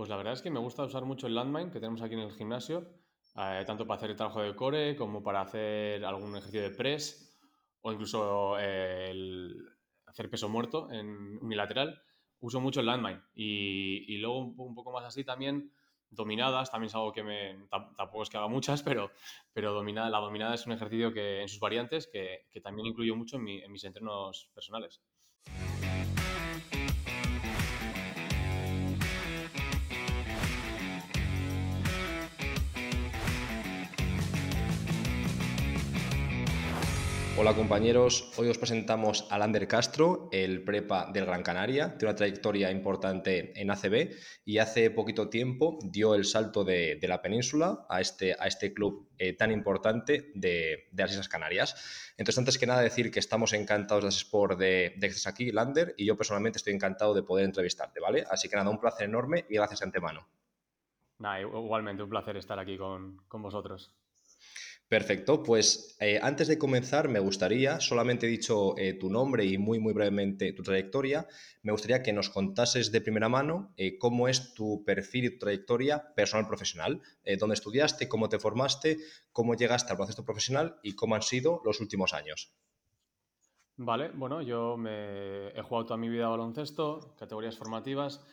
Pues la verdad es que me gusta usar mucho el landmine que tenemos aquí en el gimnasio, eh, tanto para hacer el trabajo de core como para hacer algún ejercicio de press o incluso eh, el hacer peso muerto en unilateral. Uso mucho el landmine y, luego un, poco más así también dominadas, también es algo que me, tampoco es que haga muchas, pero, pero dominada, la dominada es un ejercicio que en sus variantes que, también incluyo mucho en, en mis entrenos personales. Hola compañeros, hoy os presentamos a Lander Castro, el prepa del Gran Canaria, tiene una trayectoria importante en ACB y hace poquito tiempo dio el salto de, la península a este, a este club eh, tan importante de, las Islas Canarias. Entonces, antes que nada decir que estamos encantados de Sport de, aquí, Lander, y yo personalmente estoy encantado de poder entrevistarte, ¿vale? Así que nada, un placer enorme y gracias de antemano. igualmente, un placer estar aquí con, con vosotros. Perfecto, pues eh, antes de comenzar me gustaría, solamente he dicho eh, tu nombre y muy muy brevemente tu trayectoria, me gustaría que nos contases de primera mano eh, cómo es tu perfil y tu trayectoria personal profesional, dónde estudiaste, cómo te formaste, cómo llegaste al proceso profesional y cómo han sido los últimos años. Vale, bueno, yo me he jugado toda mi vida a baloncesto, categorías formativas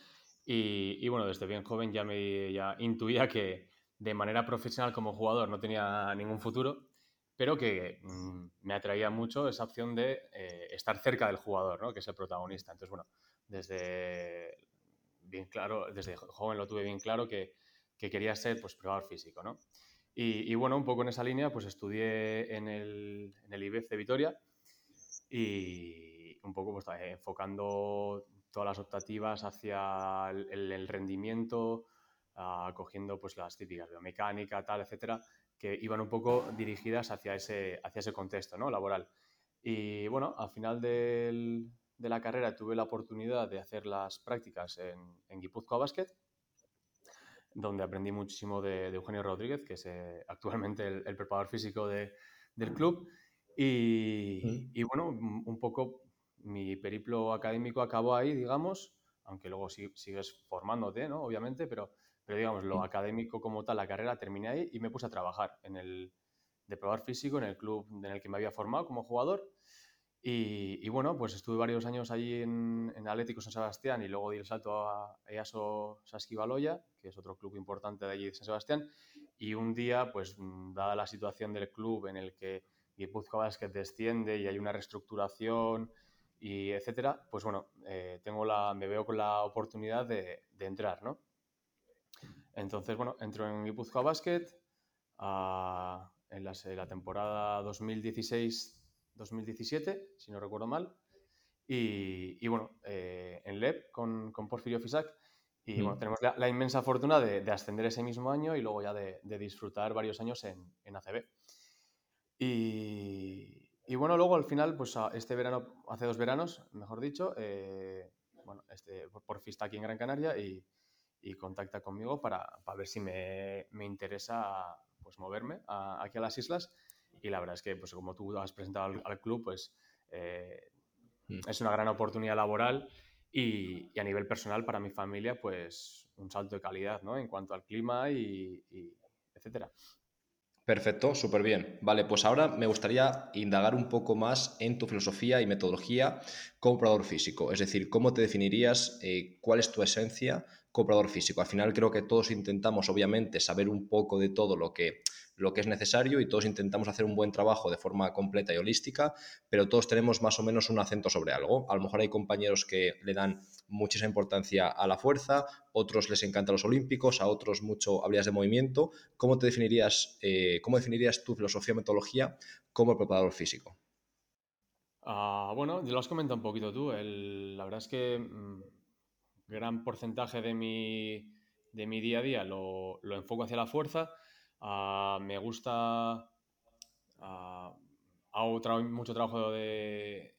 y, y bueno, desde bien joven ya me ya intuía que de manera profesional como jugador no tenía ningún futuro, pero que mm, me atraía mucho esa opción de eh, estar cerca del jugador, ¿no? que es el protagonista. Entonces, bueno, desde bien claro, desde joven lo tuve bien claro que, quería ser pues probador físico, ¿no? Y, bueno, un poco en esa línea, pues estudié en el, en el IBEF de Vitoria y un poco pues, enfocando todas las optativas hacia el rendimiento, cogiendo pues las típicas biomecánica, tal, etcétera, que iban un poco dirigidas hacia ese, hacia ese contexto ¿no? laboral. Y bueno, al final de la carrera tuve la oportunidad de hacer las prácticas en, en Guipúzcoa Basket, donde aprendí muchísimo de, Eugenio Rodríguez, que es eh, actualmente el, preparador físico del club. Y, y, bueno, un poco mi periplo académico acabó ahí, digamos, aunque luego sigues formándote, ¿no? Obviamente, pero pero digamos, lo académico como tal, la carrera, terminé ahí y me puse a trabajar en el de probar físico en el club en el que me había formado como jugador. Y, bueno, pues estuve varios años allí en, en, Atlético San Sebastián y luego di el salto a EASO Saskibaloya, que es otro club importante de allí de San Sebastián. Y un día, pues dada la situación del club en el que Guipúzcoa Basket desciende y hay una reestructuración y etcétera, pues bueno, eh, tengo la, me veo con la oportunidad de, de entrar, ¿no? Entonces, bueno, entro en Guipúzcoa Basket en la, temporada 2016-2017, si no recuerdo mal. Y, bueno, eh, en LEP con, Porfirio Fisac. Y bueno, tenemos la, inmensa fortuna de, ascender ese mismo año y luego ya de, disfrutar varios años en, ACB. Y, bueno, luego al final, pues este verano, hace dos veranos, mejor dicho, eh, bueno, este, Porfi está aquí en Gran Canaria y, y contacta conmigo para, para ver si me, me, interesa pues moverme aquí a las islas y la verdad es que pues como tú has presentado al, club pues eh, mm. es una gran oportunidad laboral y, y, a nivel personal para mi familia pues un salto de calidad ¿no? en cuanto al clima y, y etcétera. Perfecto, súper bien. Vale, pues ahora me gustaría indagar un poco más en tu filosofía y metodología como operador físico. Es decir, ¿cómo te definirías? Eh, ¿Cuál es tu esencia como operador físico? Al final creo que todos intentamos, obviamente, saber un poco de todo lo que lo que es necesario y todos intentamos hacer un buen trabajo de forma completa y holística, pero todos tenemos más o menos un acento sobre algo. A lo mejor hay compañeros que le dan muchísima importancia a la fuerza, otros les encantan los olímpicos, a otros mucho habilidades de movimiento. ¿Cómo te definirías, eh, cómo definirías tu filosofía metodología como preparador físico? Ah, bueno, lo has comentado un poquito tú. la verdad es que mm, gran porcentaje de mi, de mi día a día lo, lo enfoco hacia la fuerza Ah, me gusta, uh, hago mucho trabajo de,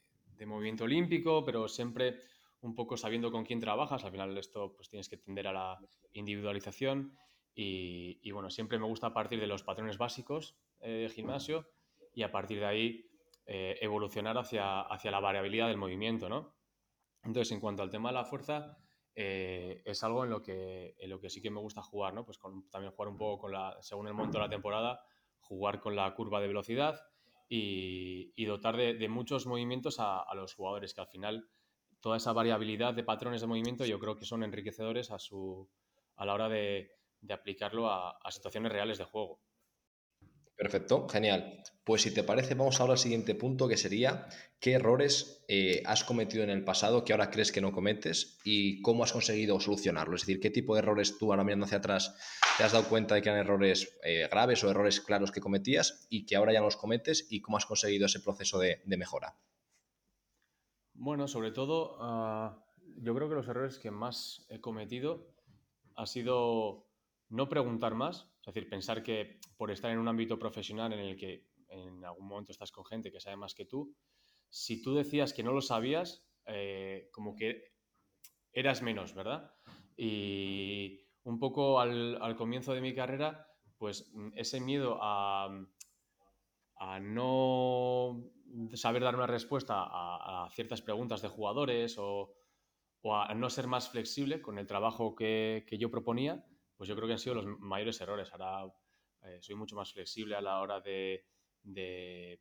movimiento olímpico, pero siempre un poco sabiendo con quién trabajas. Al final esto pues tienes que tender a la individualización y, bueno, siempre me gusta partir de los patrones básicos eh, de gimnasio y a partir de ahí eh, evolucionar hacia, hacia la variabilidad del movimiento, ¿no? Entonces, en cuanto al tema de la fuerza, eh, es algo en lo, que, en lo que sí que me gusta jugar, ¿no? Pues con, también jugar un poco con la, según el momento de la temporada, jugar con la curva de velocidad y, dotar de, muchos movimientos a, los jugadores, que al final toda esa variabilidad de patrones de movimiento yo creo que son enriquecedores a, su, a la hora de, aplicarlo a situaciones reales de juego. Perfecto, genial. Pues si te parece, vamos ahora al siguiente punto, que sería qué errores eh, has cometido en el pasado que ahora crees que no cometes y cómo has conseguido solucionarlo. Es decir, qué tipo de errores tú ahora mirando hacia atrás te has dado cuenta de que eran errores eh, graves o errores claros que cometías y que ahora ya no los cometes y cómo has conseguido ese proceso de, mejora. Bueno, sobre todo, ah, yo creo que los errores que más he cometido ha sido no preguntar más, es decir, pensar que por estar en un ámbito profesional en el que en algún momento estás con gente que sabe más que tú, si tú decías que no lo sabías, eh, como que eras menos, ¿verdad? Y un poco al, comienzo de mi carrera, pues ese miedo a, no saber dar una respuesta a, ciertas preguntas de jugadores o, a no ser más flexible con el trabajo que yo proponía, pues yo creo que han sido los mayores errores. Ahora eh, soy mucho más flexible a la hora de, eh,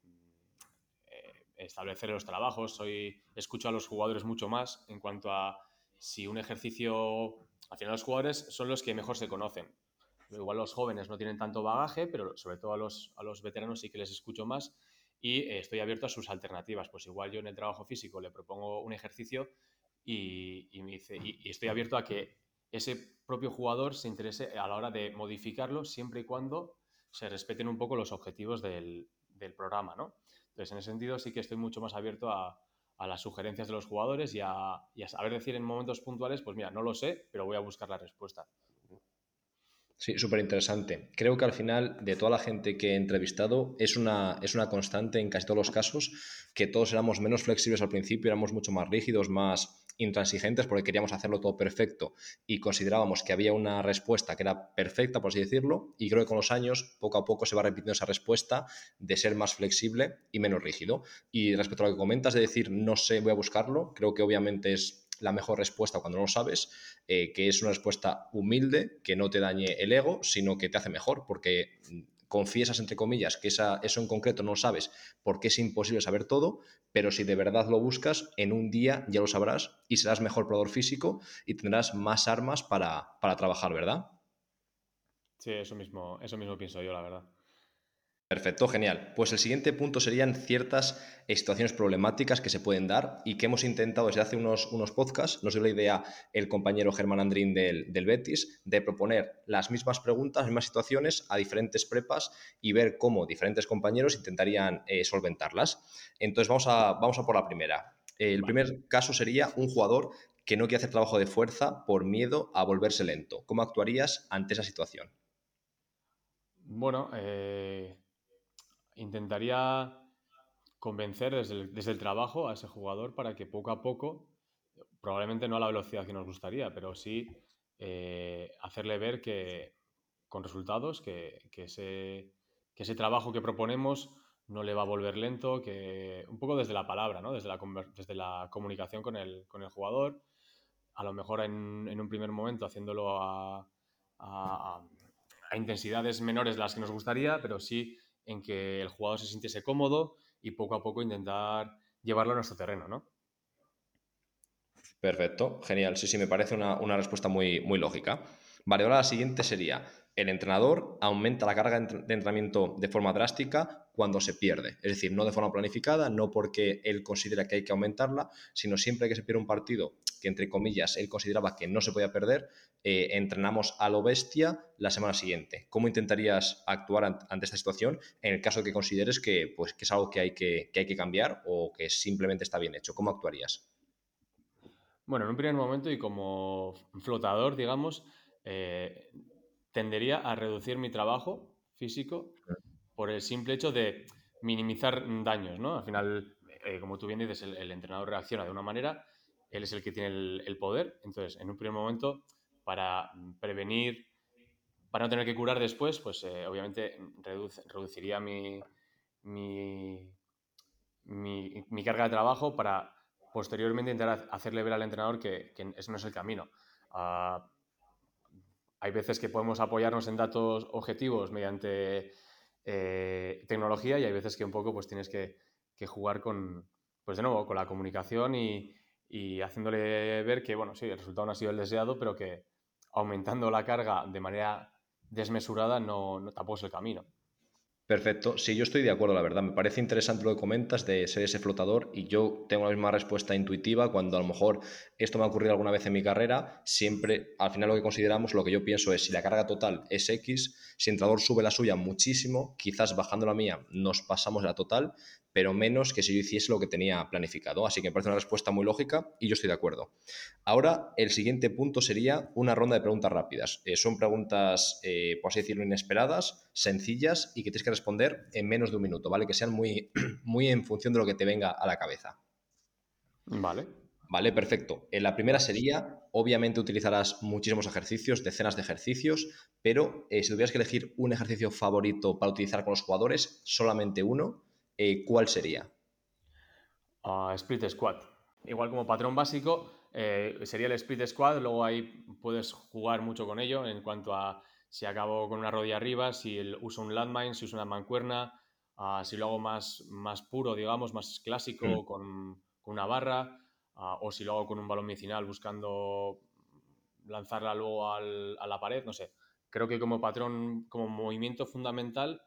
establecer los trabajos, soy, escucho a los jugadores mucho más en cuanto a si un ejercicio, al final los jugadores son los que mejor se conocen. Igual los jóvenes no tienen tanto bagaje, pero sobre todo a los, veteranos sí que les escucho más y eh, estoy abierto a sus alternativas. Pues igual yo en el trabajo físico le propongo un ejercicio y, me dice, y estoy abierto a que ese propio jugador se interese a la hora de modificarlo siempre y cuando se respeten un poco los objetivos del, programa, ¿no? Entonces, en ese sentido sí que estoy mucho más abierto a, las sugerencias de los jugadores y a, saber decir en momentos puntuales, pues mira, no lo sé, pero voy a buscar la respuesta. Sí, súper interesante. Creo que al final, de toda la gente que he entrevistado, es una, es una constante en casi todos los casos que todos éramos menos flexibles al principio, éramos mucho más rígidos, más intransigentes porque queríamos hacerlo todo perfecto y considerábamos que había una respuesta que era perfecta, por así decirlo, y creo que con los años, poco a poco, se va repitiendo esa respuesta de ser más flexible y menos rígido. Y respecto a lo que comentas de decir, no sé, voy a buscarlo, creo que obviamente es la mejor respuesta cuando no lo sabes, eh, que es una respuesta humilde, que no te dañe el ego, sino que te hace mejor, porque confiesas, entre comillas, que esa, eso en concreto no lo sabes porque es imposible saber todo, pero si de verdad lo buscas, en un día ya lo sabrás y serás mejor probador físico y tendrás más armas para, para trabajar, ¿verdad? Sí, eso mismo, eso mismo pienso yo, la verdad. Perfecto, genial. Pues el siguiente punto serían ciertas situaciones problemáticas que se pueden dar y que hemos intentado desde hace unos, unos podcasts, nos dio la idea el compañero Germán Andrín del, Betis, de proponer las mismas preguntas, las mismas situaciones a diferentes prepas y ver cómo diferentes compañeros intentarían eh, solventarlas. Entonces vamos a, vamos a por la primera. El primer caso sería un jugador que no quiere hacer trabajo de fuerza por miedo a volverse lento. ¿Cómo actuarías ante esa situación? Bueno, eh, intentaría convencer desde el, trabajo a ese jugador para que poco a poco, probablemente no a la velocidad que nos gustaría, pero sí eh, hacerle ver que con resultados que, ese, ese, trabajo que proponemos no le va a volver lento, que un poco desde la palabra, ¿no? desde, la, desde la comunicación con el, con el jugador, a lo mejor en, en un primer momento haciéndolo a, a, a intensidades menores las que nos gustaría, pero sí en que el jugador se sintiese cómodo y poco a poco intentar llevarlo a nuestro terreno, ¿no? Perfecto, genial. Sí, sí, me parece una, respuesta muy, muy lógica. Vale, ahora la siguiente sería, el entrenador aumenta la carga de entrenamiento de forma drástica cuando se pierde. Es decir, no de forma planificada, no porque él considera que hay que aumentarla, sino siempre que se pierde un partido que, entre comillas, él consideraba que no se podía perder, eh, entrenamos a lo bestia la semana siguiente. ¿Cómo intentarías actuar ante esta situación en el caso de que consideres que, pues, que es algo que hay que, hay que cambiar o que simplemente está bien hecho? ¿Cómo actuarías? Bueno, en un primer momento y como flotador, digamos, eh, tendería a reducir mi trabajo físico por el simple hecho de minimizar daños, ¿no? Al final, eh, como tú bien dices, el, entrenador reacciona de una manera, él es el que tiene el, poder, entonces, en un primer momento, para prevenir, para no tener que curar después, pues eh, obviamente reduciría mi, mi, carga de trabajo para posteriormente intentar hacerle ver al entrenador que, que no es el camino. hay veces que podemos apoyarnos en datos objetivos mediante eh, tecnología y hay veces que un poco pues tienes que, jugar con, pues de nuevo, con la comunicación y, haciéndole ver que, bueno, sí, el resultado no ha sido el deseado, pero que aumentando la carga de manera desmesurada no, tampoco es el camino. Perfecto, sí, yo estoy de acuerdo, la verdad. Me parece interesante lo que comentas de ser ese flotador y yo tengo la misma respuesta intuitiva cuando a lo mejor esto me ha ocurrido alguna vez en mi carrera, siempre al final lo que consideramos, lo que yo pienso es si la carga total es X, si el entrenador sube la suya muchísimo, quizás bajando la mía nos pasamos la total, pero menos que si yo hiciese lo que tenía planificado. Así que me parece una respuesta muy lógica y yo estoy de acuerdo. Ahora, el siguiente punto sería una ronda de preguntas rápidas. Eh, son preguntas, eh, por así decirlo, inesperadas, sencillas y que tienes que responder en menos de un minuto, ¿vale? Que sean muy, muy en función de lo que te venga a la cabeza. Vale. Vale, perfecto. En la primera sería, obviamente utilizarás muchísimos ejercicios, decenas de ejercicios, pero eh, si tuvieras que elegir un ejercicio favorito para utilizar con los jugadores, solamente uno, eh, ¿cuál sería? Ah, split squat. Igual como patrón básico, eh, sería el split squat, luego ahí puedes jugar mucho con ello en cuanto a si acabo con una rodilla arriba, si uso un landmine, si uso una mancuerna, ah, si lo hago más, más puro, digamos, más clásico mm. con, una barra, ah, o si lo hago con un balón medicinal buscando lanzarla luego a la pared, no sé. Creo que como patrón, como movimiento fundamental,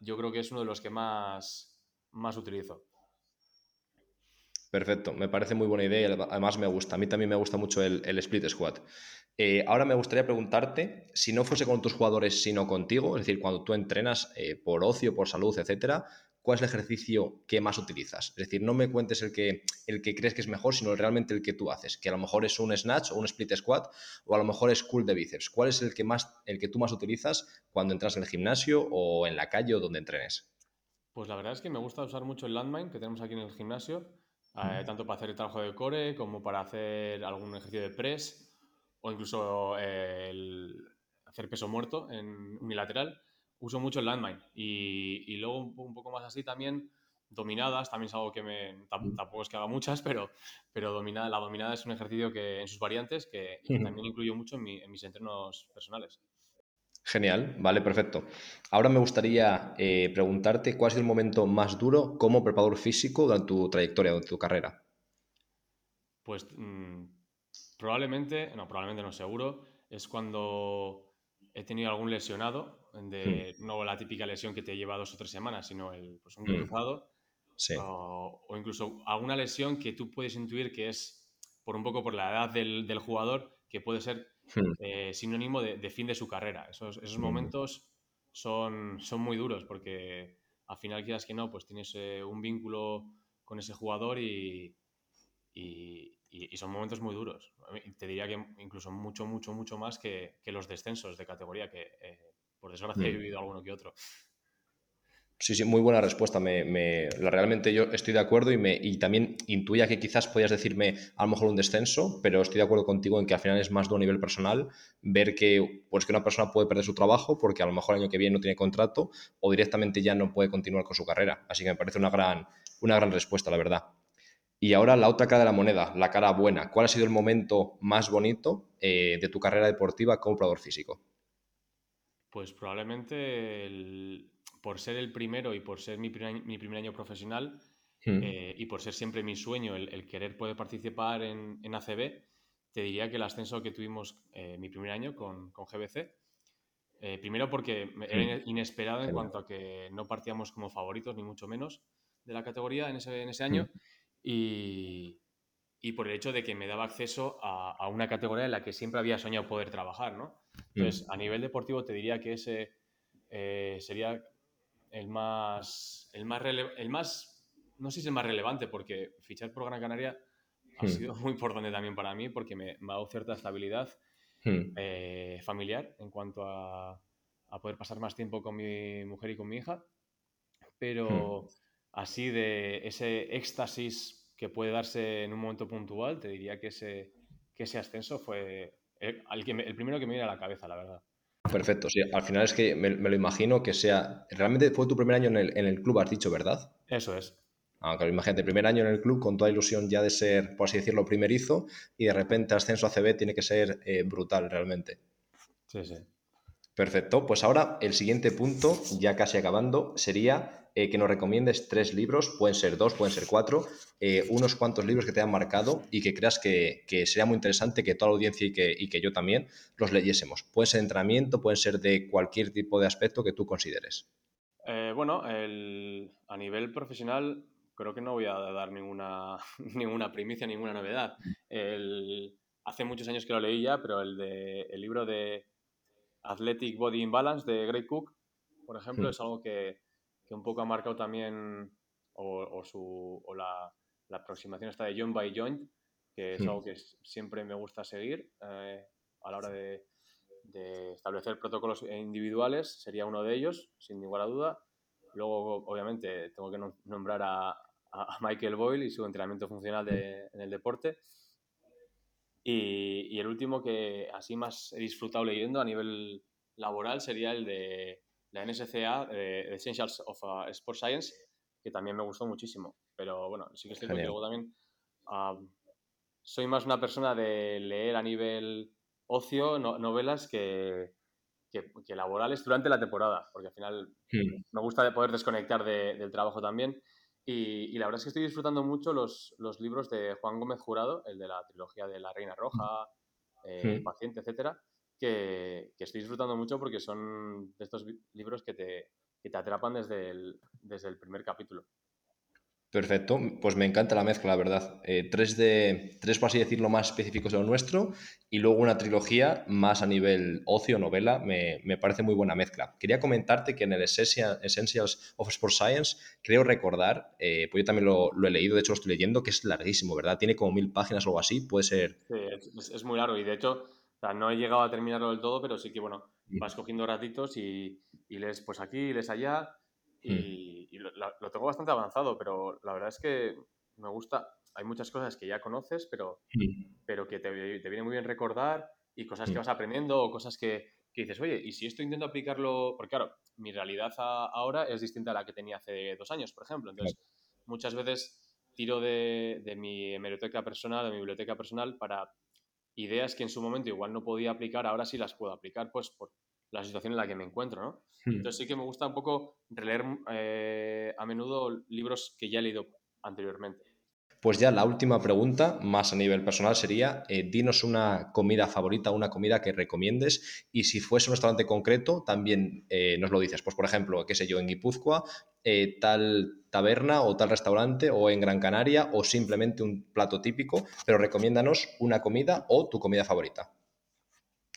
yo creo que es uno de los que más, más utilizo. Perfecto, me parece muy buena idea y además me gusta. A mí también me gusta mucho el, split squat. Eh, ahora me gustaría preguntarte, si no fuese con tus jugadores, sino contigo, es decir, cuando tú entrenas eh, por ocio, por salud, etcétera, ¿cuál es el ejercicio que más utilizas? Es decir, no me cuentes el que, el que crees que es mejor, sino realmente el que tú haces, que a lo mejor es un snatch o un split squat, o a lo mejor es cool de bíceps. ¿Cuál es el que, más, el que tú más utilizas cuando entras en el gimnasio o en la calle o donde entrenes? Pues la verdad es que me gusta usar mucho el landmine que tenemos aquí en el gimnasio, eh, tanto para hacer el trabajo de core como para hacer algún ejercicio de press o incluso eh, el hacer peso muerto en unilateral. Uso mucho el landmine y, luego un, poco más así también dominadas, también es algo que me, tampoco es que haga muchas, pero, pero dominada, la dominada es un ejercicio que en sus variantes que, también incluyo mucho en mis entrenos personales. Genial, vale, perfecto. Ahora me gustaría eh, preguntarte cuál es el momento más duro como preparador físico de tu trayectoria, de tu carrera. Pues mm, probablemente, no, probablemente no seguro, es cuando he tenido algún lesionado, de, hmm. no la típica lesión que te lleva dos o tres semanas, sino el, pues un hmm. cruzado, o, incluso alguna lesión que tú puedes intuir que es por un poco por la edad del, del jugador, que puede ser. Eh, sinónimo de, fin de su carrera. Esos, esos hmm. momentos son, son muy duros porque al final, quieras que no, pues tienes eh, un vínculo con ese jugador y, y, son momentos muy duros. Te diría que incluso mucho, mucho, mucho más que, que los descensos de categoría, que eh, por desgracia he hmm. vivido alguno que otro. Sí, sí, muy buena respuesta. Me, realmente yo estoy de acuerdo y, me, y también intuía que quizás podías decirme a lo mejor un descenso, pero estoy de acuerdo contigo en que al final es más de un nivel personal ver que, pues que una persona puede perder su trabajo porque a lo mejor el año que viene no tiene contrato o directamente ya no puede continuar con su carrera. Así que me parece una gran, una gran respuesta, la verdad. Y ahora la otra cara de la moneda, la cara buena. ¿Cuál ha sido el momento más bonito eh, de tu carrera deportiva como operador físico? Pues probablemente el, por ser el primero y por ser mi primer, año profesional hmm. eh, y por ser siempre mi sueño el, querer poder participar en, ACB, te diría que el ascenso que tuvimos eh, mi primer año con, GBC, eh, primero porque era hmm. inesperado en cuanto a que no partíamos como favoritos, ni mucho menos, de la categoría en ese, en ese año, hmm. y, y, por el hecho de que me daba acceso a, a, una categoría en la que siempre había soñado poder trabajar, ¿no? Entonces, a nivel deportivo te diría que ese sería el más, el más, el más, no sé si es el más relevante, porque fichar por Gran Canaria ha hmm. sido muy importante también para mí, porque me, ha dado cierta estabilidad hmm. eh, familiar en cuanto a, poder pasar más tiempo con mi mujer y con mi hija, pero hmm. así de ese éxtasis que puede darse en un momento puntual, te diría que ese, que ese ascenso fue el, el primero que me viene a la cabeza, la verdad. Perfecto, sí. Al final es que me, lo imagino que sea. Realmente fue tu primer año en el, club, has dicho, ¿verdad? Eso es. Aunque ah, imagínate, primer año en el club con toda ilusión ya de ser, por así decirlo, primerizo y de repente ascenso a CB tiene que ser eh, brutal realmente. Sí, sí. Perfecto, pues ahora el siguiente punto, ya casi acabando, sería eh, que nos recomiendes tres libros, pueden ser dos, pueden ser cuatro, eh, unos cuantos libros que te hayan marcado y que creas que, sería muy interesante que toda la audiencia y que, y que, yo también los leyésemos. Pueden ser de entrenamiento, pueden ser de cualquier tipo de aspecto que tú consideres. Eh, bueno, a nivel profesional creo que no voy a dar ninguna, ninguna primicia, ninguna novedad. hace muchos años que lo leí ya, pero el, de, el libro de Athletic Body Imbalance de Greg Cook, por ejemplo, hmm. es algo que, un poco ha marcado también, o, su, o la, aproximación está de joint by joint, que es hmm. algo que siempre me gusta seguir eh, a la hora de, establecer protocolos individuales, sería uno de ellos, sin ninguna duda. Luego, obviamente, tengo que nombrar a, Michael Boyle y su entrenamiento funcional en el deporte. Y, el último que así más he disfrutado leyendo a nivel laboral sería el de la NSCA, de Essentials of uh, Sport Science, que también me gustó muchísimo. Pero bueno, sí que estoy contigo también. soy más una persona de leer a nivel ocio novelas que, que, laborales durante la temporada, porque al final hmm. me gusta poder desconectar del trabajo también. Y, la verdad es que estoy disfrutando mucho los, los, libros de Juan Gómez Jurado, el de la trilogía de La Reina Roja, eh, Paciente, etcétera, que, que, estoy disfrutando mucho porque son de estos libros que te, que te atrapan desde el, desde el primer capítulo. Perfecto, pues me encanta la mezcla, la verdad. Eh, tres, de, tres, por así decirlo, más específicos de lo nuestro y luego una trilogía más a nivel ocio, novela, me, parece muy buena mezcla. Quería comentarte que en el Essentials of Sport Science creo recordar, eh, pues yo también lo, he leído, de hecho lo estoy leyendo, que es larguísimo, ¿verdad? Tiene como mil páginas o algo así, puede ser... Sí, es, muy largo y de hecho no he llegado a terminarlo del todo, pero sí que, bueno, vas cogiendo ratitos y, y lees pues aquí, lees allá y, lo, tengo bastante avanzado, pero la verdad es que me gusta. Hay muchas cosas que ya conoces, pero, mm. pero que te, viene muy bien recordar y cosas que mm. vas aprendiendo o cosas que, dices, oye, y si esto intento aplicarlo, porque claro, mi realidad ahora es distinta a la que tenía hace dos años, por ejemplo. Entonces, muchas veces tiro de, mi hemeroteca personal, de mi biblioteca personal, para ideas que en su momento igual no podía aplicar, ahora sí las puedo aplicar, pues por, la situación en la que me encuentro, ¿no? Hmm. Entonces sí que me gusta un poco releer eh, a menudo libros que ya he leído anteriormente. Pues ya la última pregunta, más a nivel personal, sería, eh, dinos una comida favorita, una comida que recomiendes y si fuese un restaurante concreto, también eh, nos lo dices. Pues por ejemplo, qué sé yo, en Guipúzcoa, tal taberna o tal restaurante o en Gran Canaria o simplemente un plato típico, pero recomiéndanos una comida o tu comida favorita.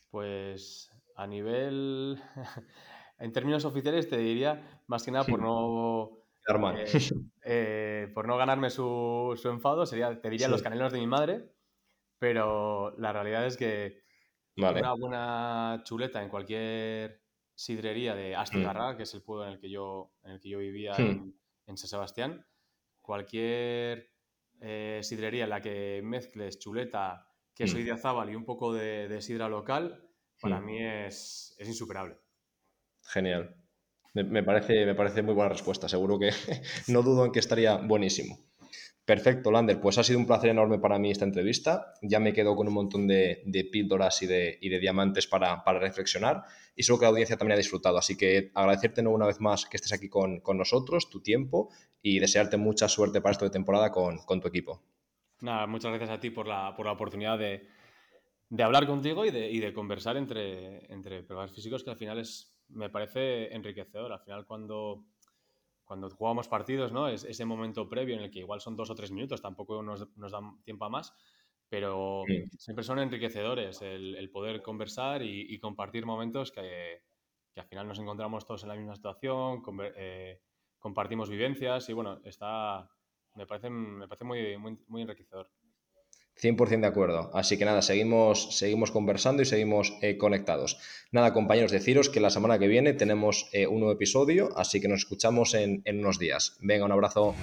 Pues a nivel, en términos oficiales, te diría, más que nada por no... Eh, eh, por no ganarme su, enfado, sería, te diría los canelos de mi madre, pero la realidad es que una buena chuleta en cualquier sidrería de Astigarra, mm. que es el pueblo en el que yo, en el que yo vivía hmm. en, San Sebastián, cualquier eh, sidrería en la que mezcles chuleta, queso mm. y y un poco de sidra local, para mí es, insuperable. Genial. Me, parece, me parece muy buena respuesta. Seguro que no dudo en que estaría buenísimo. Perfecto, Lander. Pues ha sido un placer enorme para mí esta entrevista. Ya me quedo con un montón de, píldoras y de, diamantes para, reflexionar y seguro que la audiencia también ha disfrutado. Así que agradecerte una vez más que estés aquí con, nosotros, tu tiempo y desearte mucha suerte para esto de temporada con, tu equipo. Nada, muchas gracias a ti por la oportunidad de, hablar contigo y de, y de conversar entre, entre físicos que al final es, me parece enriquecedor. Al final cuando, cuando jugamos partidos, ¿no? Es ese momento previo en el que igual son dos o tres minutos, tampoco nos, nos dan tiempo a más, pero siempre son enriquecedores el, poder conversar y, compartir momentos que, que, al final nos encontramos todos en la misma situación, eh, compartimos vivencias y bueno, está, me parece, me parece muy, muy, muy enriquecedor. 100% de acuerdo. Así que nada, seguimos, seguimos conversando y seguimos eh, conectados. Nada, compañeros, deciros que la semana que viene tenemos eh, un nuevo episodio, así que nos escuchamos en, en unos días. Venga, un abrazo.